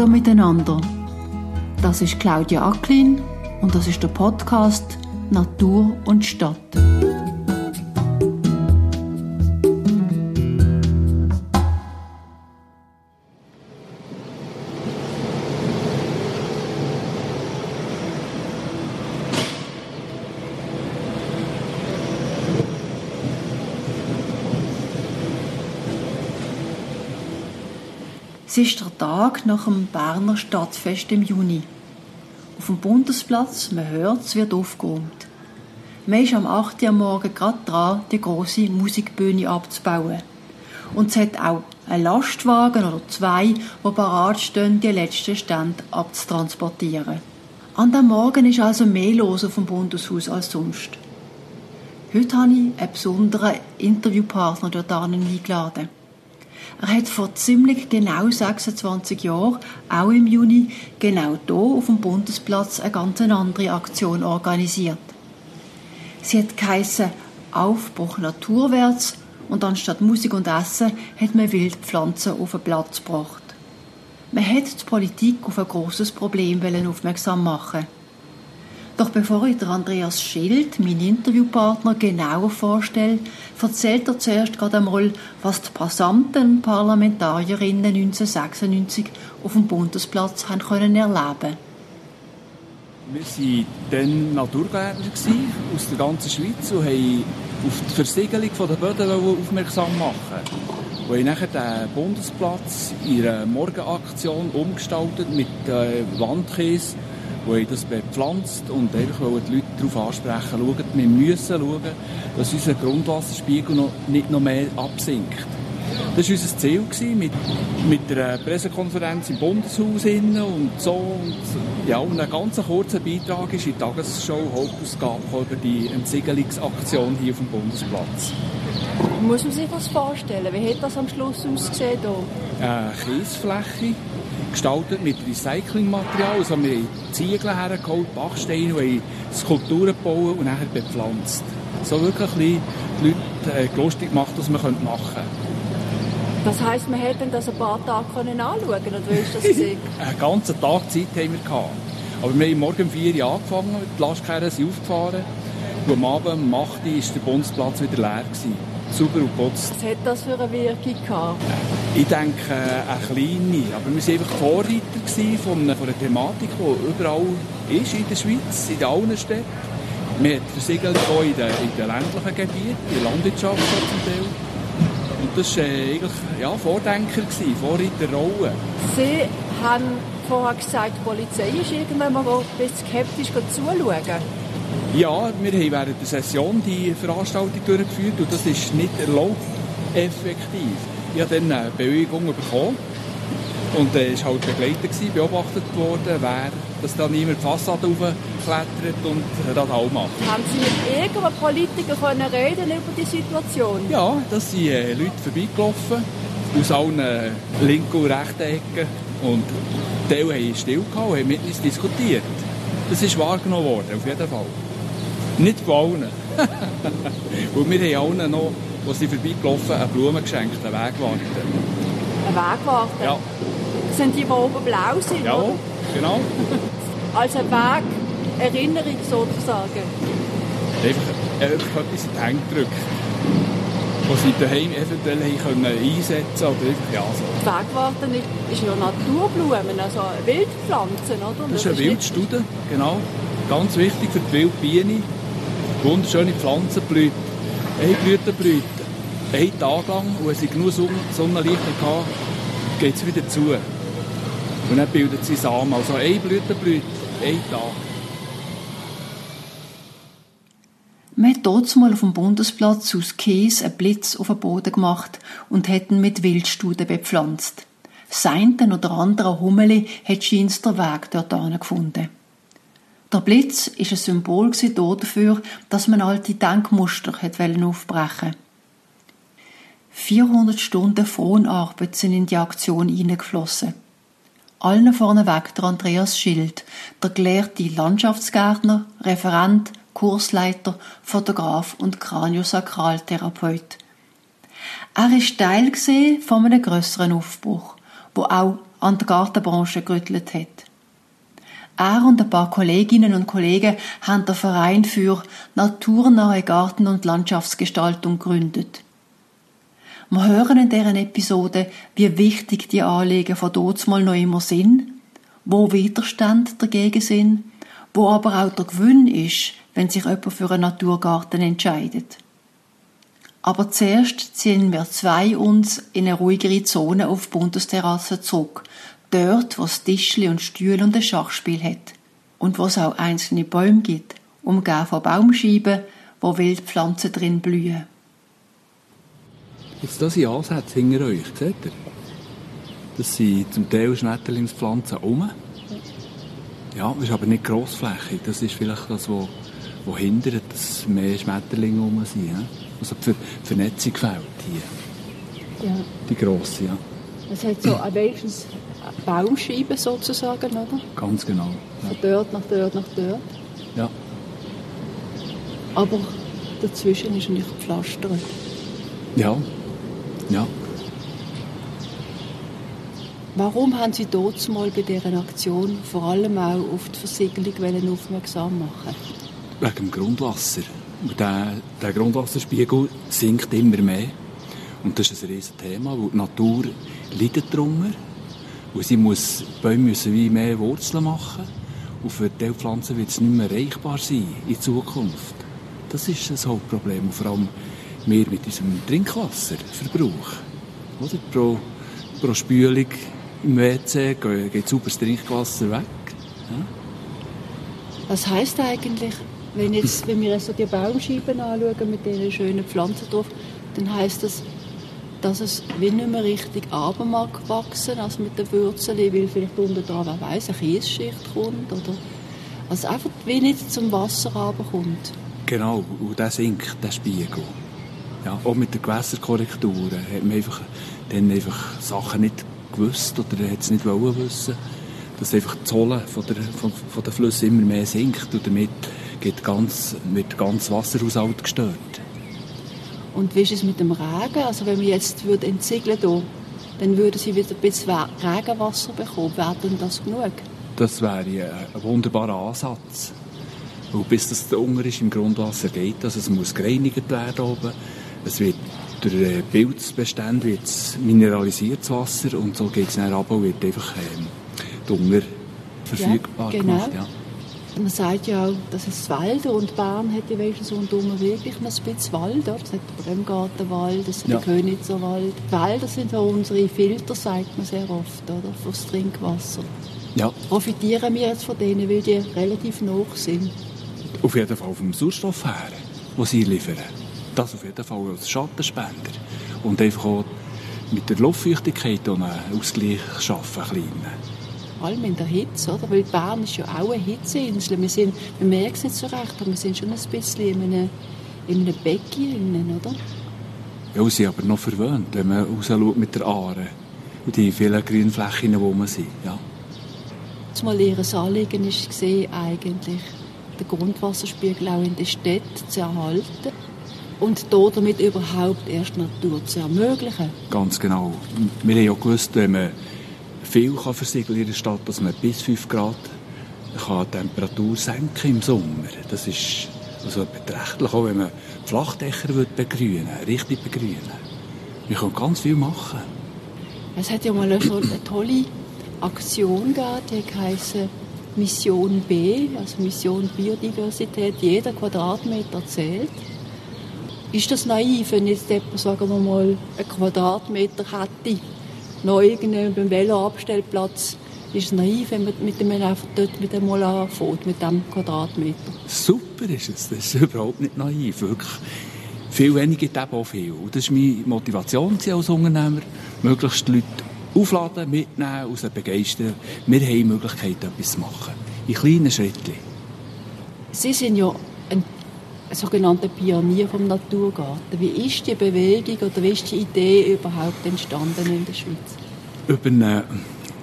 Hallo miteinander. Das ist Claudia Acklin und das ist der Podcast Natur und Stadt. Es ist der Tag nach dem Berner Stadtfest im Juni. Auf dem Bundesplatz, man hört, es wird aufgeräumt. Man ist am 8. Uhr Morgen gerade dran, die große Musikbühne abzubauen. Und es hat auch einen Lastwagen oder zwei, die parat stehen, die letzten Stände abzutransportieren. An dem Morgen ist also mehr los auf dem Bundeshaus als sonst. Heute habe ich einen besonderen Interviewpartner dort eingeladen. Er hat vor ziemlich genau 26 Jahren, auch im Juni, genau hier auf dem Bundesplatz eine ganz andere Aktion organisiert. Sie hat geheissen Aufbruch naturwärts und anstatt Musik und Essen hat man Wildpflanzen auf den Platz gebracht. Man hat die Politik auf ein grosses Problem aufmerksam machen doch bevor ich Andreas Schild, meinen Interviewpartner, genauer vorstelle, erzählt er zuerst gerade einmal, was die Passanten Parlamentarierinnen 1996 auf dem Bundesplatz haben können erleben Wir waren dann Naturgärtner aus der ganzen Schweiz und haben auf die Versiegelung der Böden aufmerksam machen. Wir haben nachher den Bundesplatz in einer Morgenaktion umgestaltet mit äh, Wandkäse die das bepflanzt und einfach wollen die Leute darauf ansprechen, schauen, wir müssen schauen, dass unser Grundwasserspiegel noch, nicht noch mehr absinkt. Das war unser Ziel mit, mit der Pressekonferenz im Bundeshaus und so. Und, ja, und ein ganz kurzer Beitrag ist in der Tagesschau Hauptausgabe über die Entsiegelungsaktion hier auf dem Bundesplatz. Muss man sich das vorstellen? Wie hat das am Schluss ausgesehen? Hier? Eine Kiesfläche gestaltet mit Recyclingmaterial. Also wir haben Ziegel hergeholt, Bachsteine, und Skulpturen gebaut und nachher bepflanzt. So wirklich ein die Leute äh, lustig gemacht, was man machen könnte. Das heisst, wir hätten das ein paar Tage anschauen können, oder wie ist das gesehen? Einen ganzen Tag Zeit haben wir gehabt. Aber wir haben morgen um 4 Uhr angefangen, die Lastkarren sind aufgefahren und am Abend um 8 Uhr war der Bundesplatz wieder leer. Gewesen sauber und putzt. Was hat das für eine Wirkung gehabt? Ich denke, eine kleine. Aber wir waren einfach Vorreiter von einer, Thematik, die überall ist in der Schweiz, in allen Städten. Wir haben Versiegelung auch in den, in den ländlichen Gebieten, in der Landwirtschaft zum Teil. Und das war äh, eigentlich ja, Vordenker, gewesen, Vorreiterrolle. Sie haben vorher gesagt, die Polizei ist irgendwann mal ein bisschen skeptisch zuschauen. Ja, wir haben während der Session die Veranstaltung durchgeführt und das ist nicht erlaubt, effektiv. Ich habe dann eine Bewilligung bekommen und er war halt begleitet, beobachtet worden, wer dass da niemand die Fassade aufklettert und das auch macht. Haben Sie mit irgendeinem Politiker können reden über die Situation? Ja, da sind äh, Leute vorbeigelaufen, aus allen äh, linken und rechten Ecken und Teil haben still gehabt und haben mit uns diskutiert. Das ist wahrgenommen worden, auf jeden Fall. Nicht von allen. Weil wir haben allen noch, als sie vorbeigelaufen eine Blume geschenkt, einen Wegwarte. Ein Wegwarte? Ja. Sind die, die oben blau sind, Ja, oder? genau. Als eine Wegerinnerung sozusagen. Einfach, einfach etwas in die Hände gedrückt. Was sie daheim eventuell können einsetzen oder ja, so. Die Wegwarte ist ja Naturblumen, also Wildpflanzen, oder? Das ist eine Wildstude, genau. Ganz wichtig für die Wildbiene wunderschöne Pflanzenblüten. Eine Blütenblüte, einen Tag lang, und wenn sie genug Sonnenlicht hatten, geht es wieder zu. Und dann bildet sie Samen. Also eine Blütenblüte, ein Tag. Man hat dort mal auf dem Bundesplatz aus Käse einen Blitz auf den Boden gemacht und hätten mit Wildstuden bepflanzt. Seinten oder andere Hummeli hat scheinbar den Weg dort gefunden. Der Blitz ist ein Symbol dafür, dass man alte Denkmuster aufbrechen 400 Stunden Fronarbeit sind in die Aktion hineingeflossen. Allen vorneweg der Andreas Schild, der gelehrte Landschaftsgärtner, Referent, Kursleiter, Fotograf und Kraniosakraltherapeut. Er ist Teil von einem grösseren Aufbruch, wo auch an der Gartenbranche gerüttelt hat. Er und ein paar Kolleginnen und Kollegen haben den Verein für naturnahe Garten- und Landschaftsgestaltung gegründet. Wir hören in deren Episode, wie wichtig die Anliegen von mal noch immer sind, wo Widerstand dagegen sind, wo aber auch der Gewinn ist, wenn sich jemand für einen Naturgarten entscheidet. Aber zuerst ziehen wir zwei uns in eine ruhigere Zone auf die Bundesterrasse zurück, dort, wo es Tischli und Stühle und ein Schachspiel hat und wo es auch einzelne Bäume gibt, umgeben von Baumscheiben, wo Wildpflanzen drin blühen. Jetzt das sind Ansätze hinter euch, seht ihr? Das sind zum Teil Schmetterlingspflanzen um. Ja, das ist aber nicht grossflächig. Das ist vielleicht das, was, was hindert, dass mehr Schmetterlinge um sind. Ja? Also die Vernetzung fehlt hier. Ja. Die grosse, ja. Es hat so ein wenigstens Baumscheiben sozusagen, oder? Ganz genau. Von dort nach dort nach dort. Ja. Aber dazwischen ist nicht gepflastert. Ja. Ja. Warum haben Sie dort mal bei dieser Aktion vor allem auch auf die Versiegelung aufmerksam machen? Wegen dem Grundwasser. Und der, der Grundwasserspiegel sinkt immer mehr. Und das ist ein riesiges Thema, weil die Natur leidet darunter. Und sie muss, die Bäume müssen wie mehr Wurzeln machen. Und für diese Pflanzen wird es nicht mehr erreichbar sein in Zukunft. Das ist das Hauptproblem. Und vor allem wir mit unserem Trinkwasserverbrauch. Oder? Pro, pro Spülung im WC geht sauberes Trinkwasser weg. Ja? Was heisst eigentlich, wenn, jetzt, wenn wir so die Baumscheiben anschauen mit diesen schönen Pflanzen drauf, dann heisst das, dass es wie nicht mehr richtig runter mag wachsen, also mit den Wurzeln, weil vielleicht unten dran, wer weiss, eine Kiesschicht kommt oder also einfach wie nicht zum Wasser runterkommt. Genau, und der sinkt, der Spiegel. Ja, auch mit den Gewässerkorrekturen hat man einfach, dann einfach Sachen nicht gewusst oder hat es nicht wollen wissen, dass einfach die Zolle von der, von, von der Flüsse immer mehr sinkt und damit geht ganz, wird ganz Wasserhaushalt gestört. Und wie ist es mit dem Regen? Also wenn wir jetzt würde entsiegeln hier, dann würden sie wieder ein bisschen Regenwasser bekommen. Wäre denn das genug? Das wäre ein wunderbarer Ansatz. Und bis das da unten ist, im Grundwasser geht, also es muss gereinigt werden oben. Es wird durch Pilzbestände wird mineralisiert das Wasser und so geht es dann runter und wird einfach ähm, Dünger verfügbar ja, genau. gemacht. Ja. Man sagt ja auch, dass es Wälder und Bern hat ja wenigstens rundum wirklich ein bisschen Wald. Oder? Es hat den Bremgartenwald, es hat Ja. den Königswald. Die Wälder sind so unsere Filter, sagt man sehr oft, oder? fürs Trinkwasser. ja, Profitieren wir jetzt von denen, weil die relativ nah sind. auf jeden Fall vom Sauerstoff her, den sie liefern. Das auf jeden Fall als Schattenspender. Und einfach auch mit der Luftfeuchtigkeit einen Ausgleich schaffen, einen kleinen. Allem in der Hitze, oder? Weil Bern ist ja auch eine Hitzeinsel. Wir, sind, wir merken es nicht so recht, aber wir sind schon ein bisschen in einem, in einem Becken, innen, oder? Ja, sie sind aber noch verwöhnt, wenn man rausschaut mit der Aare. Und die vielen Grünflächen, wo man sind. Ja. Zumal ihr Anliegen gesehen, eigentlich den Grundwasserspiegel auch in den Städten zu erhalten und damit überhaupt erst Natur zu ermöglichen. Ganz genau. Wir haben ja gewusst, wenn man viel kann versiegeln in der Stadt, dass man bis 5 Grad kann die Temperatur senken im Sommer. Das ist also beträchtlich, auch wenn man Flachdächer wird begrünen richtig begrünen. Wir können ganz viel machen. Es hat ja mal eine, so eine tolle Aktion gegeben, die heisst Mission B, also Mission Biodiversität. Jeder Quadratmeter zählt. Ist das naiv, wenn jetzt jemand, sagen wir mal, einen Quadratmeter hätte, noch irgendwo beim Veloabstellplatz, ist es naiv, wenn man mit dem einfach dort mit einmal anfängt, mit diesem Quadratmeter. Super ist es. Das ist überhaupt nicht naiv. Wirklich. Viel weniger gibt eben auch viel. Und das ist meine Motivation als Unternehmer, möglichst die Leute aufladen, mitnehmen sie begeistern. Wir haben die Möglichkeit, etwas zu machen. In kleinen Schritten. Sie sind ja sogenannter Pionier vom Naturgarten. Wie ist die Bewegung oder wie ist die Idee überhaupt entstanden in der Schweiz? Über einen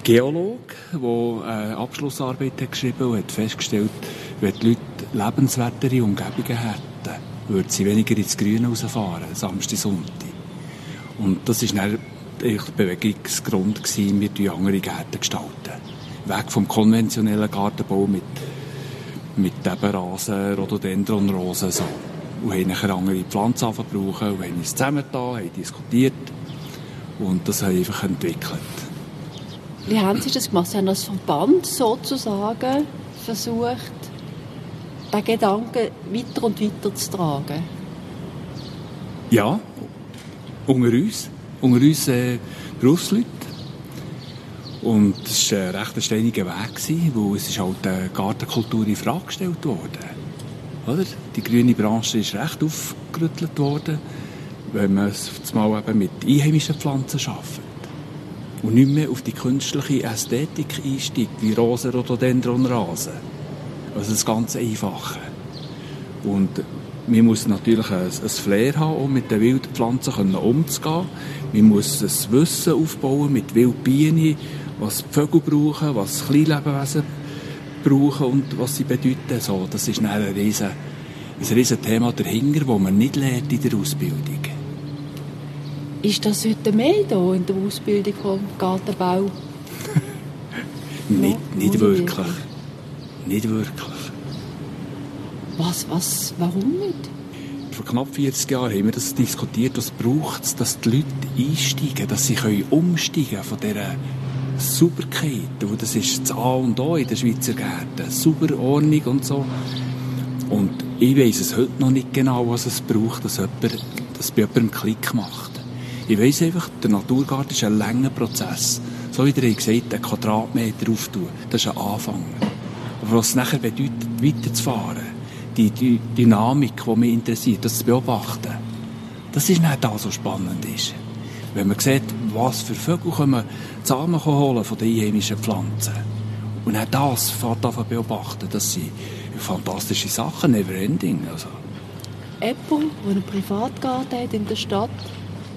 Geologe, der eine Abschlussarbeit hat geschrieben und hat festgestellt, wenn die Leute lebenswertere Umgebungen hätten, würden sie weniger ins Grüne rausfahren, Samstag, Sonntag. Und das eigentlich der Bewegungsgrund wir andere Gärten gestalten. Weg vom konventionellen Gartenbau mit, mit Ebenrasen, Rhododendronrosen, so. Und haben nachher andere Pflanzen brauchen und haben uns zusammengetan, haben diskutiert und das haben einfach entwickelt. Wie haben Sie das gemacht? Sie haben als Verband sozusagen versucht, den Gedanken weiter und weiter zu tragen? Ja, unter uns, unter uns äh, Berufsleute. Und das war ein recht steiniger Weg, gewesen, weil es ist halt die Gartenkultur in Frage gestellt wurde. Oder? Die grüne Branche ist recht aufgerüttelt worden, wenn man es mal eben mit einheimischen Pflanzen arbeitet. Und nicht mehr auf die künstliche Ästhetik einsteigt, wie Rosen, Rhododendron, Rasen. Also das ganz Einfache. Und man muss natürlich ein, ein Flair haben, um mit den wilden Pflanzen umzugehen. Man muss ein Wissen aufbauen mit Wildbienen, was die Vögel brauchen, was Kleinlebewesen brauchen und was sie bedeuten. So, das ist ein riesen, ein riesen Thema dahinter, das man nicht lernt in der Ausbildung. Ist das heute mehr da in der Ausbildung vom Gartenbau? nicht, nicht wirklich. Nicht wirklich. Was, was, warum nicht? Vor knapp 40 Jahren haben wir das diskutiert, was braucht es, dass die Leute einsteigen, dass sie können umsteigen von dieser Sauberkeit. Das ist das A und O in der Schweizer Gärten. Sauber, Ordnung und so. Und ich weiß es heute noch nicht genau, was es braucht, dass, jemand, dass bei jemandem Klick macht. Ich weiß einfach, der Naturgarten ist ein langer Prozess. So wie ihr gesagt einen Quadratmeter auftun, das ist ein Anfang. Aber was es nachher bedeutet, weiterzufahren, die, die Dynamik, die mich interessiert, das zu beobachten. Das ist nicht das, was spannend ist. Wenn man sieht, was für Vögel kommen Samen holen von den einheimischen Pflanzen. Und auch das fährt an beobachten, das sind fantastische Sachen, never ending. Also. Jemand, der einen Privatgarten hat in der Stadt,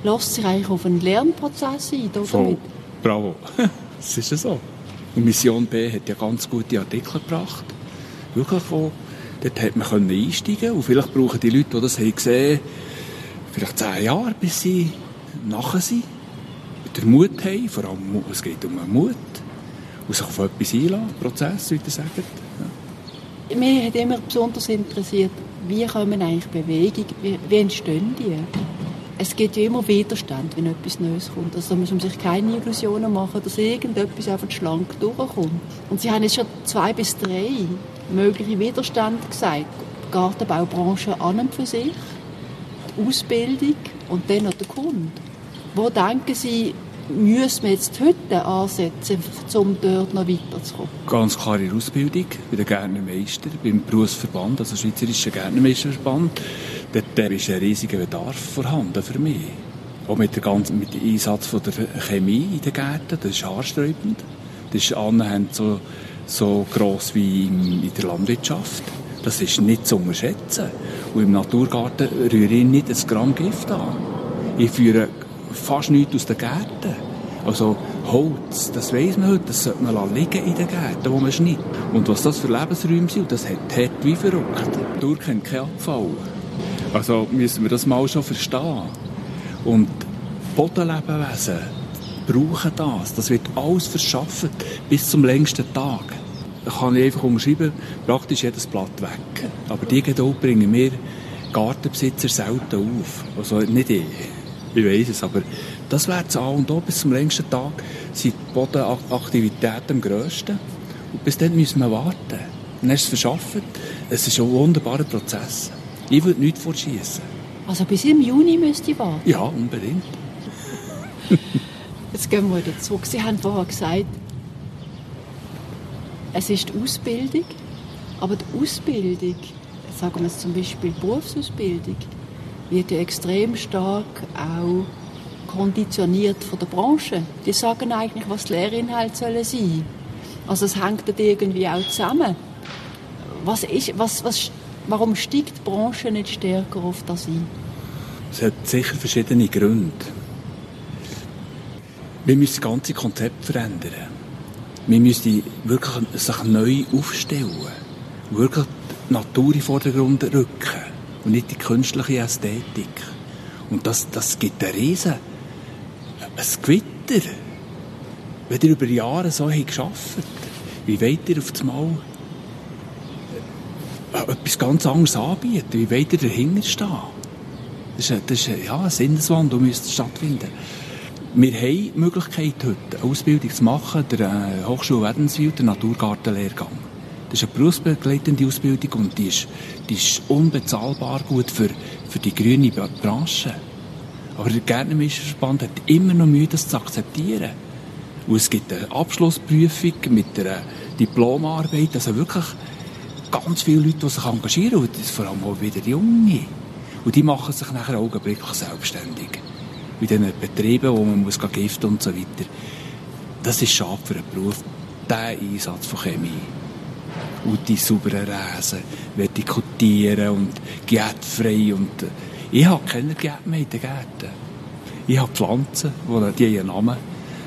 lässt sich eigentlich auf einen Lernprozess ein, oder? Voll. Bravo. das ist ja so. Und Mission B hat ja ganz gute Artikel gebracht. Wirklich, wo Dort hat man einsteigen und vielleicht brauchen die Leute, die das haben gesehen vielleicht zehn Jahre, bis sie nachher sind. Den Mut haben, vor allem, es geht um Mut. Und sich auf etwas einlassen, Prozess, wie ihr sagt. Ja. Mich hat immer besonders interessiert, wie kommen eigentlich Bewegungen, wie, wie entstehen die? Es gibt ja immer Widerstand, wenn etwas Neues kommt. Also muss man sich keine Illusionen machen, dass irgendetwas einfach schlank durchkommt. Und sie haben jetzt schon zwei bis drei mögliche Widerstände gesagt. Die Gartenbaubranche an und für sich, die Ausbildung und dann noch der Kunde. Wo denken Sie, müssen wir jetzt heute ansetzen, um dort noch weiterzukommen? Ganz klar in der Ausbildung, bei den Gärtnermeister, beim Berufsverband, also Schweizerischen Gärtnermeisterverband. Dort ist ein riesiger Bedarf vorhanden für mich. Auch mit, der ganzen, mit dem Einsatz von der Chemie in den Gärten, das ist haarsträubend. Das ist annähernd so so gross wie in der Landwirtschaft. Das ist nicht zu unterschätzen. Und im Naturgarten rühre ich nicht ein Gramm Gift an. Ich führe fast nichts aus den Gärten. Also Holz, das weiss man heute, das sollte man liegen in den Gärten, wo man schneidet. Und was das für Lebensräume sind, das hat hart wie verrückt. Natur kennt keinen Abfall. Also müssen wir das mal schon verstehen. Und Bodenlebewesen brauchen das. Das wird alles verschafft bis zum längsten Tag kann ich einfach umschreiben, praktisch jedes Blatt weg. Aber die Geduld bringen wir Gartenbesitzer selten auf. Also nicht ich. Ich weiß es, aber das wäre das A und O. Bis zum längsten Tag sind die Bodenaktivitäten am grössten. Und bis dann müssen wir warten. Dann ist es verschafft. Es ist ein wunderbarer Prozess. Ich würde nichts vorschießen. Also bis im Juni müsst ihr warten? Ja, unbedingt. Jetzt gehen wir wieder zurück. Sie haben vorher gesagt, es ist die Ausbildung, aber die Ausbildung, sagen wir jetzt zum Beispiel Berufsausbildung, wird ja extrem stark auch konditioniert von der Branche. Die sagen eigentlich, was die Lehrinhalte sollen sein. Also es hängt dann irgendwie auch zusammen. Was ist, was, was, warum steigt die Branche nicht stärker auf das ein? Es hat sicher verschiedene Gründe. Wir müssen das ganze Konzept verändern. Wir müssen wirklich sich neu aufstellen. Wirklich die Natur in Vordergrund rücken. Und nicht die künstliche Ästhetik. Und das, das gibt eine riesen ein Gewitter. Wenn ihr über Jahre so habt gearbeitet wie wollt ihr auf das Mal äh, etwas ganz anderes anbieten? Wie wollt ihr dahinter stehen? Das ist, das ist ja, ein Sinneswandel müsste stattfinden. Wir haben die Möglichkeit, heute eine Ausbildung zu machen, der äh, Hochschule Wädenswil, der Naturgartenlehrgang. Das ist eine berufsbegleitende Ausbildung und die ist, die ist unbezahlbar gut für, für die grüne Branche. Aber der Gärtnermeisterverband hat immer noch Mühe, das zu akzeptieren. Und es gibt eine Abschlussprüfung mit einer Diplomarbeit, also wirklich ganz viele Leute, die sich engagieren, und vor allem auch wieder Junge. Und die machen sich nachher augenblicklich selbstständig. In diesen Betrieben, wo man muss giften und so weiter. Das ist schade für einen Beruf, der Einsatz von Chemie. Und die sauberen Räsen, vertikutieren und gärtfrei und... Äh, ich habe keine Gärten mehr in den Gärten. Ich habe Pflanzen, die haben einen Namen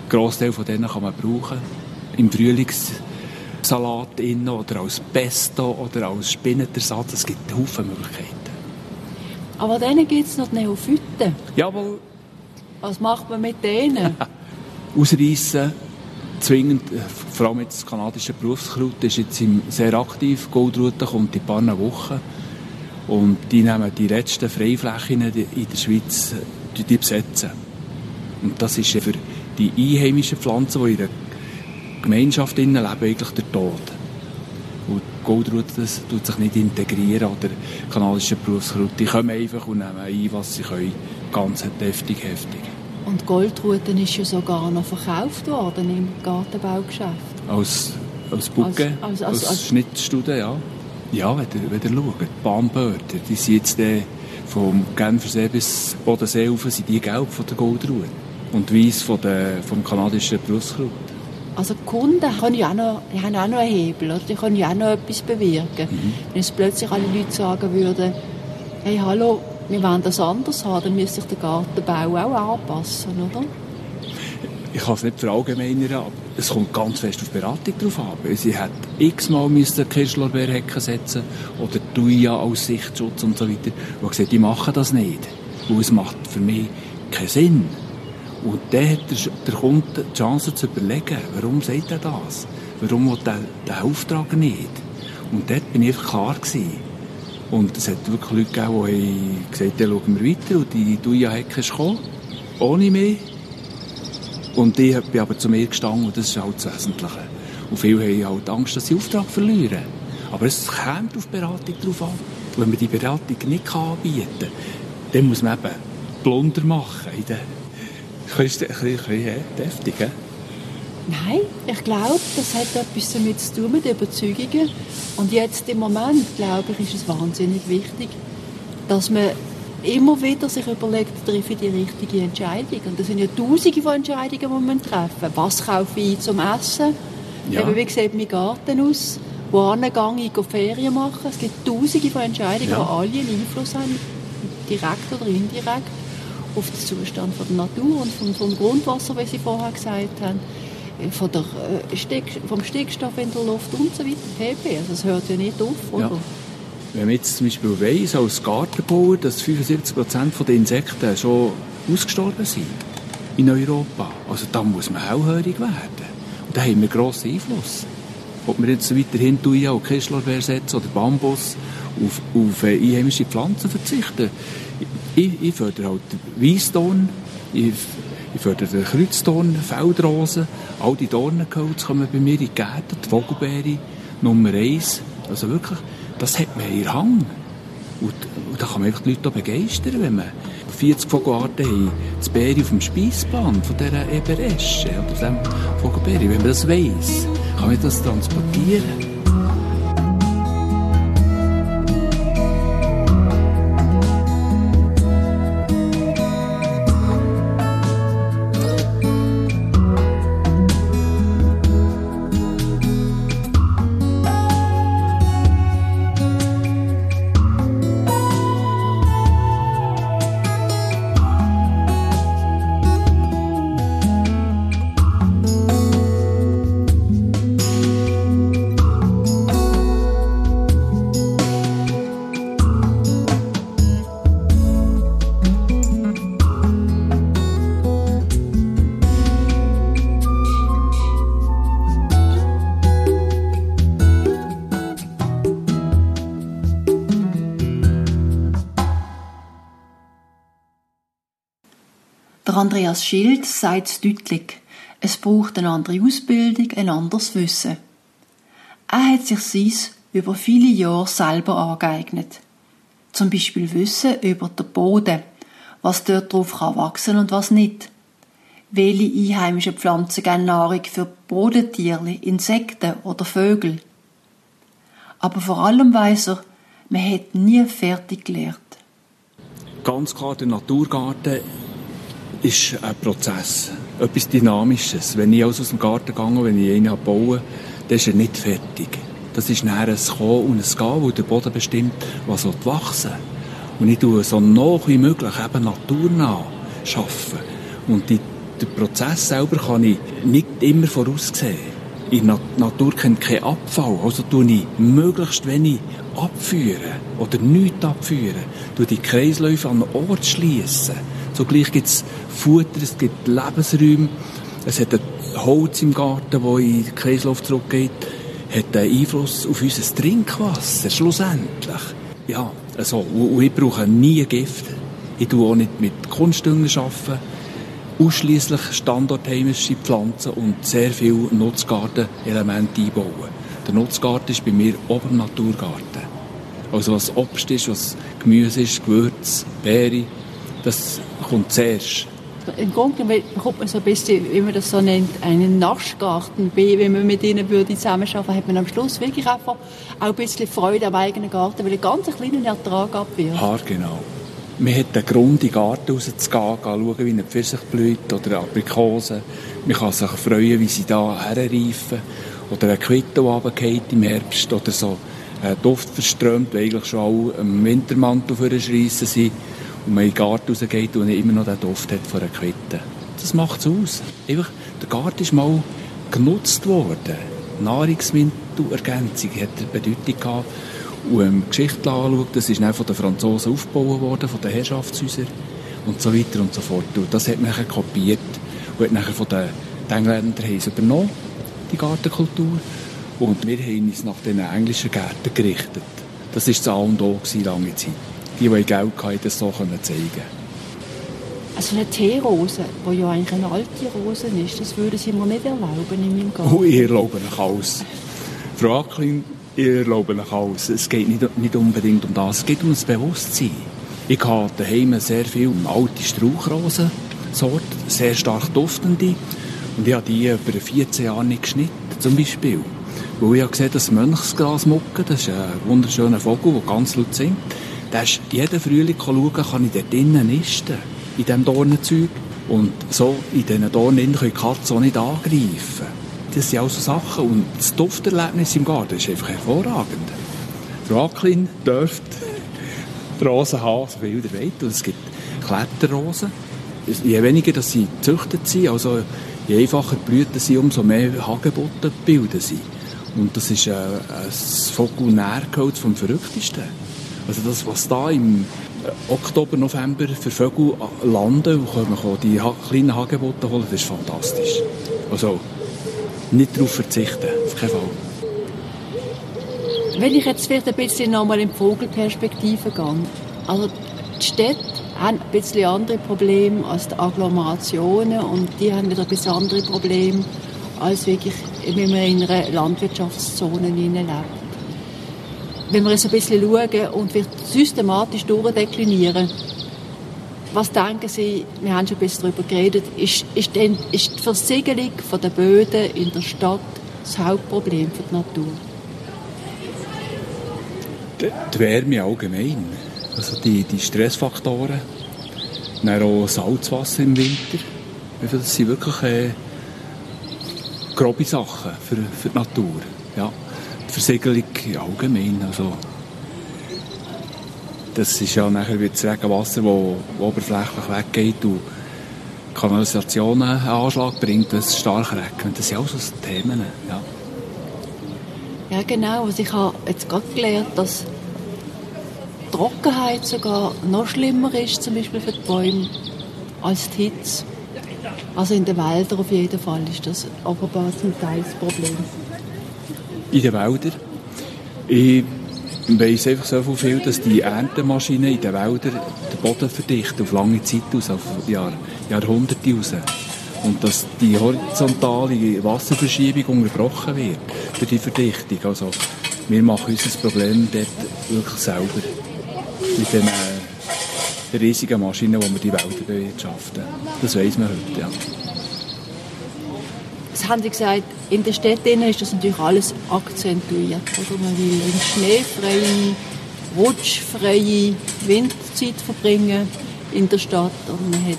Großteil von denen kann man brauchen. Im Frühlingssalat innen oder als Pesto oder als Spinnetersatz. Es gibt Haufen Möglichkeiten. Aber denen gibt es noch die Neophyten. Jawohl. Was macht man mit denen? Ausreißen, zwingend, äh, vor allem jetzt das kanadische Berufskraut ist jetzt sehr aktiv. Goldrute kommt in ein paar Wochen. Und die nehmen die letzten Freiflächen in der Schweiz die, die besetzen. Und das ist für die einheimischen Pflanzen, die in der Gemeinschaft leben, eigentlich der Tod. Und Goldrute das tut sich nicht integrieren oder kanalische Berufskraut. Die kommen einfach und nehmen ein, was sie können. Ganz heftig, heftig. Und Goldruten ist ja sogar noch verkauft worden im Gartenbaugeschäft. Als, als Bucke, als, als, als, als Schnittstude, ja. Ja, wenn ihr, wenn ihr schaut, die Bahnbörder, die sind jetzt äh, vom Genfersee bis Bodensee rauf, sind die gelb von der Goldrute und Weiss von der, vom kanadischen Berufskraut. Also Kunden können ja auch noch, die haben auch noch einen Hebel, oder? die können ja auch noch etwas bewirken. Mhm. Wenn jetzt plötzlich alle Leute sagen würden, hey, hallo, wir wollen das anders haben, dann müsste sich der Gartenbau auch anpassen, oder? Ich kann es nicht verallgemeinern, aber es kommt ganz fest auf Beratung drauf an. Sie hat x-mal müssen Kirschlorbeerhecken setzen oder Thuja als Sichtschutz und so weiter. Und gesagt, die machen das nicht. Weil es macht für mich keinen Sinn. Und dann hat der, der Kunde die Chance zu überlegen, warum sagt er das? Warum will er den Auftrag nicht? Und dort bin ich einfach klar gewesen. Und es hat wirklich Leute gegeben, die gesagt haben, schauen wir weiter. Und die Duja-Hecke ist gekommen, ohne mich. Und ich bin aber zu mir gestanden und das ist halt das Wesentliche. Und viele haben halt Angst, dass sie Auftrag verlieren. Aber es kommt auf Beratung drauf an. wenn man die Beratung nicht anbieten kann, dann muss man eben Blunder machen in den ein bisschen, ein bisschen deftig, he? Nein, ich glaube, das hat etwas damit zu tun mit Überzeugungen. Und jetzt im Moment, glaube ich, ist es wahnsinnig wichtig, dass man immer wieder sich überlegt, treffe ich die richtige Entscheidung. Und das sind ja tausende von Entscheidungen, die man treffen muss. Was kaufe ich zum Essen? Ja. Eben, wie sieht mein Garten aus? Wohin gehe ich Ferien machen? Es gibt tausende von Entscheidungen, ja. die alle einen Einfluss haben, direkt oder indirekt auf den Zustand von der Natur und vom, vom Grundwasser, wie Sie vorher gesagt haben, äh, von der, äh, Stick, vom Stickstoff in der Luft und so weiter. PP, also das hört ja nicht auf, oder? Ja. Wenn man jetzt zum Beispiel weiss, als Gartenbauer, dass 75% der Insekten schon ausgestorben sind in Europa, also da muss man hellhörig werden. Und da haben wir grossen Einfluss. Ob wir jetzt weiterhin Thuja und setzen oder Bambus auf, auf äh, einheimische Pflanzen verzichten, ich, ich fördere halt Weissdorn, ich, ich fördere den Kreuzdorn, Feldrosen, all die Dornengehölze kommen bei mir in die Gärten, die Vogelbeere, Nummer eins. Also wirklich, das hat man in Hang. Und, und da kann man einfach die Leute begeistern, wenn man 40 Vogelarten haben, das Beere auf dem Speissplan von dieser Eberesche oder dem Vogelbeere. Wenn man das weiss, kann man das transportieren. Schild sagt es deutlich. Es braucht eine andere Ausbildung, ein anderes Wissen. Er hat sich dies über viele Jahre selber angeeignet. Zum Beispiel Wissen über den Boden, was dort drauf kann wachsen und was nicht. Welche einheimischen Pflanzen geben Nahrung für Bodentiere, Insekten oder Vögel. Aber vor allem weiss er, man hat nie fertig gelernt. Ganz klar, der Naturgarten ist ein Prozess, etwas Dynamisches. Wenn ich also aus dem Garten gehe, wenn ich einen baue, dann ist er nicht fertig. Das ist nachher ein Kommen und ein Gehen, wo der Boden bestimmt, was wachsen Und ich tue so nah wie möglich eben naturnah arbeiten. Und die, den Prozess selber kann ich nicht immer voraussehen. In der Natur kennt kein Abfall, also tue ich möglichst wenig abführen oder nichts abführen. Tue die Kreisläufe an den Ort schließen. Zugleich gibt es Futter, es gibt Lebensräume, es hat Holz im Garten, das in den Kreislauf zurückgeht hat einen Einfluss auf unser Trinkwasser, schlussendlich. Ja, also, und ich brauche nie Gift. Ich tue auch nicht mit Kunstdünger arbeiten. Ausschließlich standardheimische Pflanzen und sehr viel Nutzgartenelemente einbauen. Der Nutzgarten ist bei mir oben Naturgarten. Also was Obst ist, was Gemüse ist, Gewürz, Beere, das kommt zuerst im Grunde bekommt man so ein bisschen, wie man das so nennt, einen Naschgarten. Wenn man mit ihnen würde zusammenarbeiten, hat man am Schluss wirklich einfach auch ein bisschen Freude am eigenen Garten, weil ein ganz kleiner Ertrag abwirft. Ja, genau. Man hat einen Grund, in den Garten rauszugehen, schauen, wie eine Pfirsich blüht oder Aprikosen. Man kann sich freuen, wie sie da herreifen. Oder ein Quitte, der im Herbst. Oder so ein Duft verströmt, der eigentlich schon auch im Wintermantel für schreissen sind und man in den Garten rausgeht und immer noch den Duft hat von einer Quitte. Das macht es aus. Einfach, der Garten ist mal genutzt worden. Nahrungsmittelergänzung hat eine Bedeutung gehabt. Und wenn man die Geschichte anschaut, das ist dann von den Franzosen aufgebaut worden, von den Herrschaftshäusern und so weiter und so fort. Und das hat man dann kopiert und hat nachher von den, Engländern übernommen, die Gartenkultur. Und wir haben uns nach den englischen Gärten gerichtet. Das war das A und O lange Zeit die, die Geld hatten, das so zeigen können. Also eine Teerose, die ja eigentlich eine alte Rose ist, das würde Sie mir nicht erlauben in meinem Garten. Oh, ich erlaube euch alles. Frau Acklin, ich erlaube euch alles. Es geht nicht, nicht unbedingt um das, es geht um das Bewusstsein. Ich habe daheim sehr viele alte Strauchrosen, Sorten, sehr stark duftende. Und ich habe die über 14 Jahre nicht geschnitten, zum Beispiel. Weil ich habe gesehen, dass Mönchsgrasmucke, das ist ein wunderschöner Vogel, der ganz laut singt, da ist jeden Frühling schauen, kann ich dort drinnen nisten, in diesem Dornenzeug. Und so in diesen Dornen können die Katzen auch nicht angreifen. Das sind also Sachen. Und das Dufterlebnis im Garten ist einfach hervorragend. Frau Acklin dürft die Rosen haben, so viel ihr wollt. Und es gibt Kletterrosen. Je weniger dass sie gezüchtet sind, also je einfacher die Blüten sind, umso mehr Hagebutten bilden sie. Und das ist ein, ein Fokulärgehölz vom Verrücktesten. Also das, was da im äh, Oktober, November für Vögel landen und können die kleinen Hagebutten holen, das ist fantastisch. Also nicht darauf verzichten, auf keinen Fall. Wenn ich jetzt vielleicht ein bisschen nochmal in die Vogelperspektive gehe. Also die Städte haben ein bisschen andere Probleme als die Agglomerationen und die haben wieder ein bisschen andere Probleme als wirklich, wenn man in einer Landwirtschaftszone lebt wenn wir jetzt ein bisschen schauen und wir systematisch durchdeklinieren, was denken Sie, wir haben schon ein bisschen darüber geredet, ist, ist, denn, ist die Versiegelung der Böden in der Stadt das Hauptproblem für die Natur? Die, die Wärme allgemein, also die, die Stressfaktoren, dann auch Salzwasser im Winter, das sind wirklich äh, grobe Sachen für, für die Natur. Ja. Versiegelung allgemein. Also, das ist ja nachher wieder das Regenwasser, das oberflächlich weggeht und Kanalisation einen Anschlag bringt, es stark regnet. Das sind auch so Themen. Ja, ja genau. Also ich habe jetzt gerade gelernt, dass Trockenheit sogar noch schlimmer ist, zum Beispiel für die Bäume, als die Hitze. Also in den Wäldern auf jeden Fall ist das offenbar zum Teil das Problem in den Wäldern. Ich weiss einfach so viel, dass die Erntemaschinen in den Wäldern den Boden verdichten, auf lange Zeit aus, auf Jahr, Jahrhunderte raus. Und dass die horizontale Wasserverschiebung unterbrochen wird durch die Verdichtung. Also, wir machen unser Problem dort wirklich selber. Mit den äh, riesigen Maschinen, die wir die Wälder bewirtschaften. Das weiss man heute, ja. Haben Sie gesagt, in den Städten ist das natürlich alles akzentuiert. Oder man will in schneefreie, rutschfreie Winterzeit verbringen in der Stadt. Und man hat,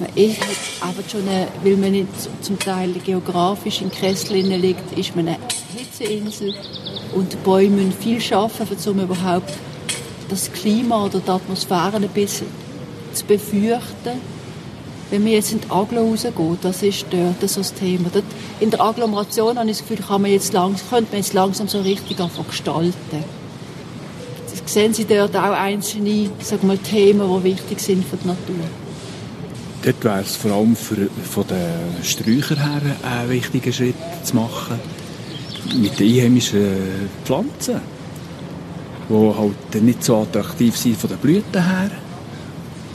man ist einfach schon, eine, weil man nicht zum Teil geografisch in Kessel liegt, ist man eine Hitzeinsel und die Bäume müssen viel arbeiten, um überhaupt das Klima oder die Atmosphäre ein bisschen zu befürchten. Wenn man jetzt in die Aglo rausgeht, das ist dort so das Thema. Dort in der Agglomeration habe ich das Gefühl, kann man jetzt langsam, könnte man jetzt langsam so richtig anfangen gestalten. Sehen Sie dort auch einzelne sag mal, Themen, die wichtig sind für die Natur? Dort wäre es vor allem für, von den Sträuchern her ein wichtiger Schritt zu machen. Mit den einheimischen Pflanzen, die halt nicht so attraktiv sind von den Blüten her,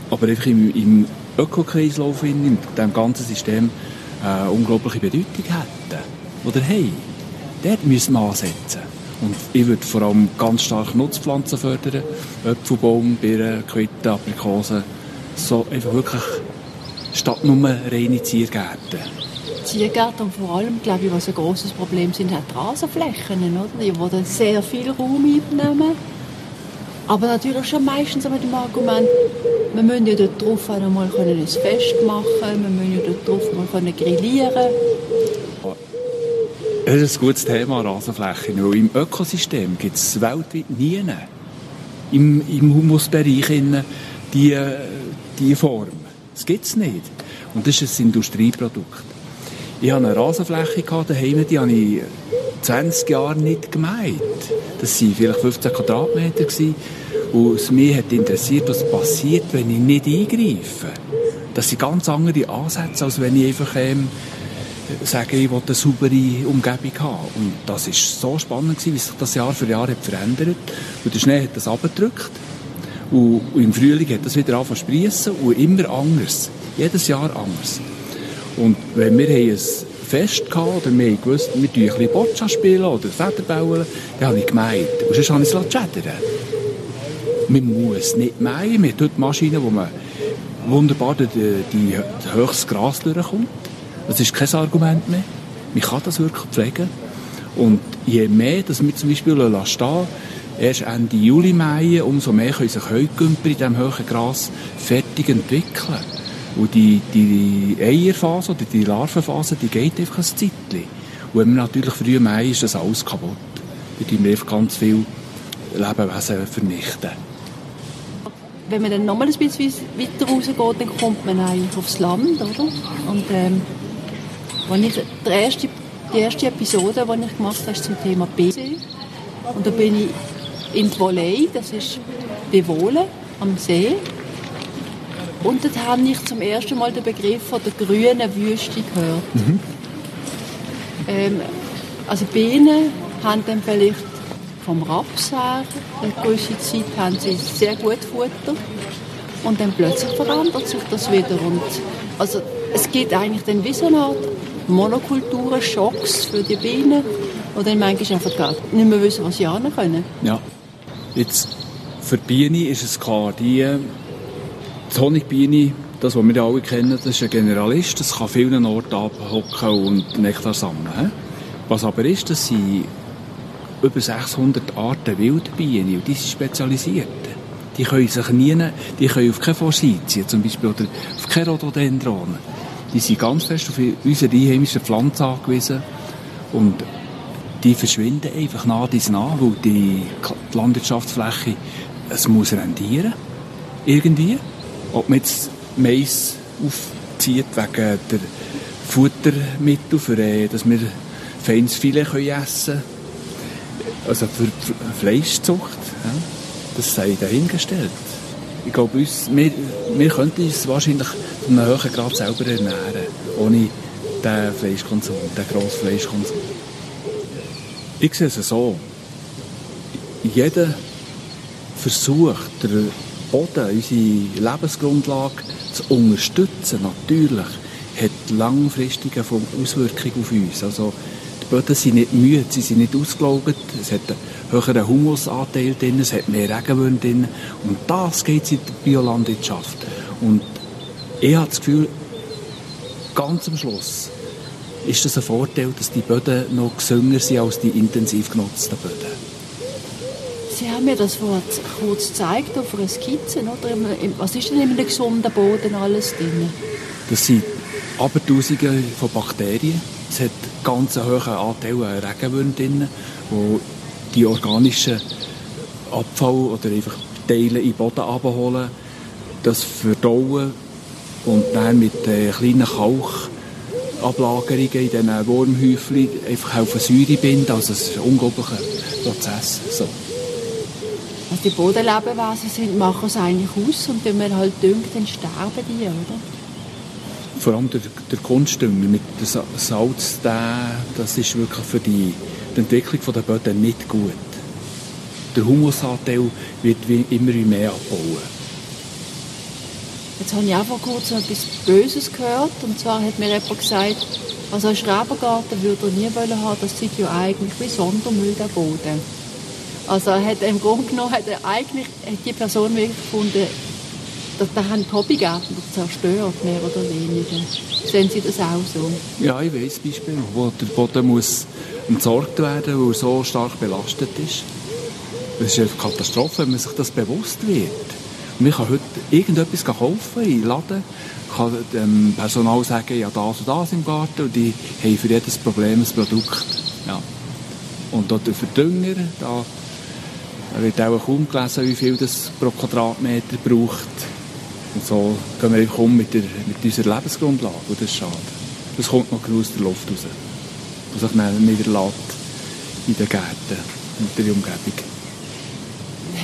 aber einfach im, im Ökokreislauf in diesem ganzen System eine unglaubliche Bedeutung hätten. Oder hey, dort müssen wir ansetzen. Und ich würde vor allem ganz stark Nutzpflanzen fördern. Äpfelbaum, Birnen, Quitte, Aprikosen. So einfach wirklich statt nur reine Ziergärten. Ziergärten und vor allem, glaube ich, was ein großes Problem sind, hat Rasenflächen, oder? Die, die sehr viel Raum einnehmen. Aber natürlich schon meistens mit dem Argument, wir müssen ja dort drauf einmal ein Fest machen, wir müssen ja dort drauf mal grillieren Das ist ein gutes Thema, Rasenflächen. Im Ökosystem gibt es weltweit nie im, im Humusbereich die, die Form. Das gibt es nicht. Und das ist ein Industrieprodukt. Ich hatte eine Rasenfläche daheim, die habe ich 20 Jahre nicht gemeint. Das waren vielleicht 15 Quadratmeter. Und es mich hat interessiert, was passiert, wenn ich nicht eingreife. Das sind ganz andere Ansätze, als wenn ich einfach ähm, sage, ich will eine saubere Umgebung haben. Und das war so spannend gewesen, wie sich das Jahr für Jahr hat verändert. Und der Schnee hat das abgedrückt. Und, und im Frühling hat das wieder angefangen zu sprießen und immer anders. Jedes Jahr anders. Und wenn wir haben ein Fest gehabt, oder wir haben gewusst, wir spielen ein bisschen Boccia spielen oder Federbauen, dann habe ich gemeint. Und sonst habe ich es schädern man muss nicht mähen. Man hat dort Maschinen, wo man wunderbar durch die, die, höchstes Gras durchkommt. Das ist kein Argument mehr. Man kann das wirklich pflegen. Und je mehr, dass wir zum Beispiel stehen erst Ende Juli mähen, umso mehr können sich Heugümper in diesem hohen Gras fertig entwickeln. Und die, die Eierphase oder die Larvenphase, die geht einfach ein Zeitchen. Und wenn wir natürlich früh mähen, ist das alles kaputt. Da tun wir ganz viel Lebewesen vernichten wenn man dann nochmal ein bisschen weiter rausgeht, dann kommt man eigentlich aufs Land, oder? Und ähm, wenn ich die erste, die erste Episode, die ich gemacht habe, ist zum Thema BC. Und da bin ich in Voley, das ist Bewohlen am See. Und dort habe ich zum ersten Mal den Begriff von der grünen Wüste gehört. Mhm. Ähm, also Bienen haben dann vielleicht vom Raps her. Eine gewisse Zeit haben sie sehr gut Futter. Und dann plötzlich verändert sich das wieder. Und also es gibt eigentlich dann wie so eine Art Monokulturen, Schocks für die Bienen, die dann manchmal einfach gar nicht mehr wissen, was sie können. Ja. Jetzt, für die Biene ist es klar, die, die Honigbiene, das, was wir alle kennen, das ist ein Generalist, das kann vielen Orten abhocken und Nektar sammeln. Was aber ist, dass sie über 600 Arten Wildbienen und die sind spezialisiert. Die können sich nie, die können auf keine Forsythien zum Beispiel oder auf keine Rhododendronen. Die sind ganz fest auf unsere einheimischen Pflanzen angewiesen und die verschwinden einfach nach dies nach, weil die Landwirtschaftsfläche, es muss rendieren. Irgendwie. Ob man jetzt Mais aufzieht wegen der Futtermittel, für, dass wir feines Filet essen können also für Fleischzucht, ja, das sei dahingestellt. Ich glaube, uns, wir, wir könnten uns wahrscheinlich in einem hohen Grad selber ernähren, ohne den Fleischkonsum, den grossen Fleischkonsum. Ich sehe es so. jeder Versuch, den Boden, unsere Lebensgrundlage zu unterstützen, natürlich, hat langfristige Auswirkungen auf uns. Also, die Böden sind nicht müde, sie sind nicht ausgelaugt, es hat einen höheren Humusanteil drin, es hat mehr Regenwürmer drin. Und das geht in der Biolandwirtschaft. Und ich habe das Gefühl, ganz am Schluss ist das ein Vorteil, dass die Böden noch gesünger sind als die intensiv genutzten Böden. Sie haben mir das Wort kurz gezeigt auf einer Skizze. Oder? Was ist denn in einem gesunden Boden alles drin? Das sind Abertausende von Bakterien. Es hat ganz einen hohen Anteil an Regenwürmern drin, die die organischen Abfall oder einfach Teile in den Boden abholen, das verdauen und dann mit äh, kleinen Kalkablagerungen in diesen Wurmhäufchen einfach helfen Säure binden. Also es ist ein unglaublicher Prozess. So. Also die Bodenlebewesen sind, machen es eigentlich aus und wenn man halt düngt, dann sterben die, oder? Vor allem der, der Kunstdünger mit dem Salz, der, das ist wirklich für die, die Entwicklung der Böden nicht gut. Der Humusanteil wird wie immer mehr abbauen. Jetzt habe ich auch vor kurzem etwas Böses gehört. Und zwar hat mir jemand gesagt, also ein Schrebergarten würde er nie wollen haben, das sieht ja eigentlich wie Sondermüll der Boden. Also hat im Grunde genommen hat eigentlich hat die Person wirklich gefunden, dass da haben die Hobbygärtner zerstört, mehr oder weniger. Sehen Sie das auch so? Ja, ich weiß Beispiel, wo der Boden muss entsorgt werden, weil er so stark belastet ist. Das ist eine Katastrophe, wenn man sich das bewusst wird. Man kann heute irgendetwas kaufen im Laden, kann dem Personal sagen, ja das und das im Garten und die haben für jedes Problem ein Produkt. Ja. Und dort der Verdünger, da wird auch kaum gelesen, wie viel das pro Quadratmeter braucht. Und so gehen wir einfach um mit, der, mit unserer Lebensgrundlage und das ist schade. Das kommt noch aus der Luft raus, was sich dann niederlässt in den Gärten und der Umgebung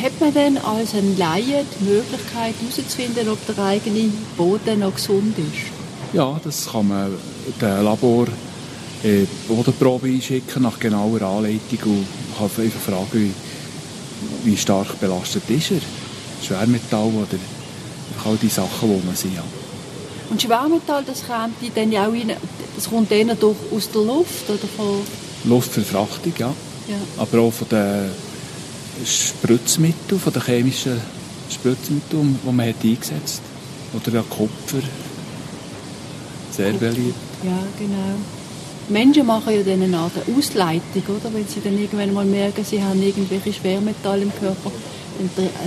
hat man denn als ein Laie die Möglichkeit herauszufinden, ob der eigene Boden noch gesund ist? Ja, das kann man dem Labor äh, Bodenprobe einschicken nach genauer Anleitung und kann einfach fragen, wie, stark belastet ist er. Schwermetall oder all die Sachen, die man sieht. Und Schwermetall, das kommt dann auch rein, das kommt dann durch aus der Luft oder von... Luftverfrachtung, ja. ja. Aber auch von den Spritzmittel, von den chemischen Spritzmitteln, die man hat eingesetzt hat. Oder Kupfer. Sehr beliebt. Ja, genau. Menschen machen ja dann eine Art Ausleitung, oder? Wenn sie dann irgendwann mal merken, sie haben irgendwelche Schwermetalle im Körper,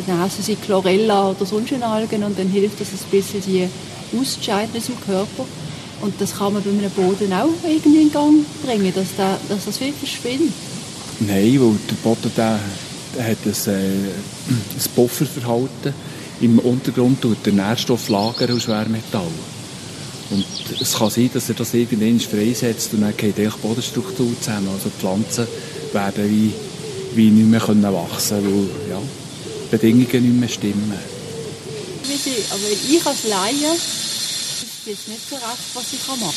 dann essen sie Chlorella oder sonst Algen und dann hilft das ein bisschen, die auszuscheiden aus dem Körper. Und das kann man bei einem Boden auch irgendwie in Gang bringen, dass, der, dass das wirklich verschwindet. Nein, weil der Boden der er hat ein, äh, ein Pufferverhalten. Im Untergrund tut der Nährstoff lagern aus Schwermetallen. Und es kann sein, dass er das irgendwann freisetzt und dann geht die Bodenstruktur zusammen. Also die Pflanzen werden wie, wie nicht mehr können wachsen können, weil ja, die Bedingungen nicht mehr stimmen. Aber ich als Laie weiß nicht so recht, was ich machen kann.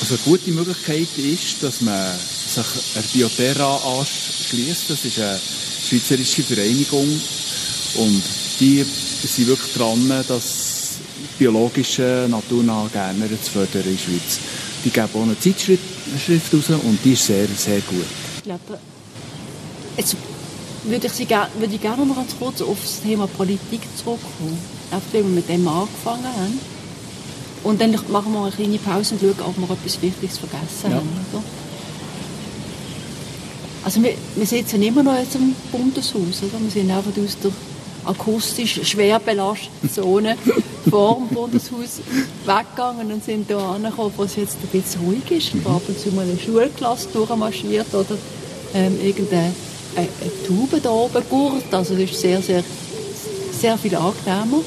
Also eine gute Möglichkeit ist, dass man sich einer Bioterra anschließt. Das ist eine schweizerische Vereinigung und die sind wirklich dran, das biologische naturnahe Gärtner zu fördern in der Schweiz. Die geben auch eine Zeitschrift raus und die ist sehr, sehr gut. Ich glaube, jetzt würde ich, Sie, würde ich gerne noch ganz kurz auf das Thema Politik zurückkommen. Einfach weil wir mit dem angefangen haben. Und dann machen wir eine kleine Pause und schauen, ob wir etwas Wichtiges vergessen ja. haben. Oder? Also wir, wir sitzen immer noch jetzt im Bundeshaus, oder? Wir sind einfach aus der akustisch schwer belasteten Zone vor dem Bundeshaus weggegangen und sind hier angekommen, wo es jetzt ein bisschen ruhig ist. Mhm. Ab und zu mal eine Schulklasse durchmarschiert oder ähm, irgendeine eine, eine Taube da oben gurt. Also das ist sehr, sehr, sehr viel angenehmer.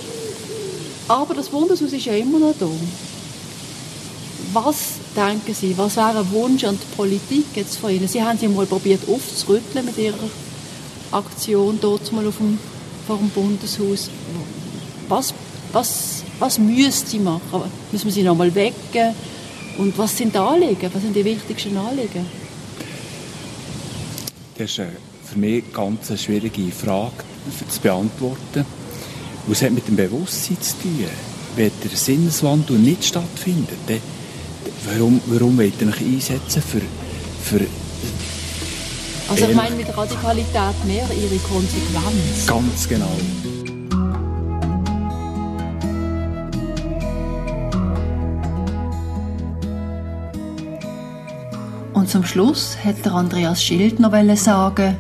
Aber das Bundeshaus ist ja immer noch da. Was denken Sie, was wäre ein Wunsch an die Politik jetzt von Ihnen? Sie haben sie mal probiert aufzurütteln mit Ihrer Aktion dort mal auf dem, vor dem Bundeshaus. Was, was, was müsste sie machen? Müssen wir sie noch mal wecken? Und was sind die Anliegen? Was sind die wichtigsten Anliegen? Das ist für mich ganz eine schwierige Frage zu beantworten. Es hat mit dem Bewusstsein zu tun. Wenn der Sinneswandel nicht stattfindet, warum, warum wollt ihr euch einsetzen für, für also ich meine mit Radikalität mehr ihre Konsequenz. Ganz genau. Und zum Schluss hat der Andreas Schild noch sagen,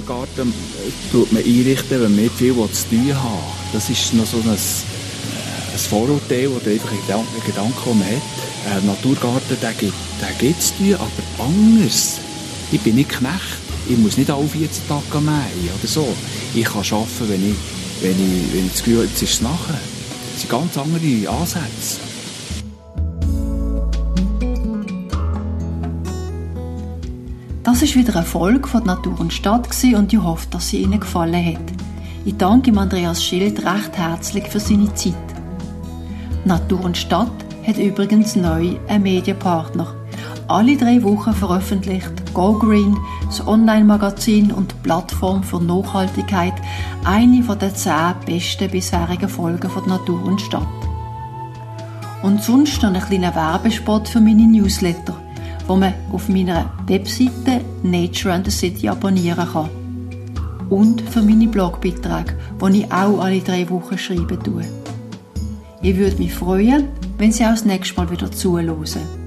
Naturgarten äh, tut man einrichten, wenn man nicht viel zu tun hat. Das ist noch so ein, äh, ein Vorurteil oder einfach ein Gedanke, den man hat. Ein Naturgarten, der gibt, der gibt es tun, aber anders. Ich bin nicht Knecht. Ich muss nicht alle 14 Tage mähen oder so. Ich kann arbeiten, wenn ich, wenn ich, wenn ich das Gefühl habe, jetzt ist es nachher. Das sind ganz andere Ansätze. Das ist wieder eine Folge von Natur und Stadt und ich hoffe, dass sie Ihnen gefallen hat. Ich danke Andreas Schild recht herzlich für seine Zeit. Natur und Stadt hat übrigens neu einen Medienpartner. Alle drei Wochen veröffentlicht Go Green, das Online-Magazin und Plattform für Nachhaltigkeit, eine den zehn besten bisherigen Folgen von Natur und Stadt. Und sonst noch ein kleiner Werbespot für meine Newsletter – wo man auf meiner Webseite Nature and the City abonnieren kann. Und für meine Blogbeiträge, die ich auch alle drei Wochen schreiben tue. Ich würde mich freuen, wenn Sie auch das nächste Mal wieder zuhören.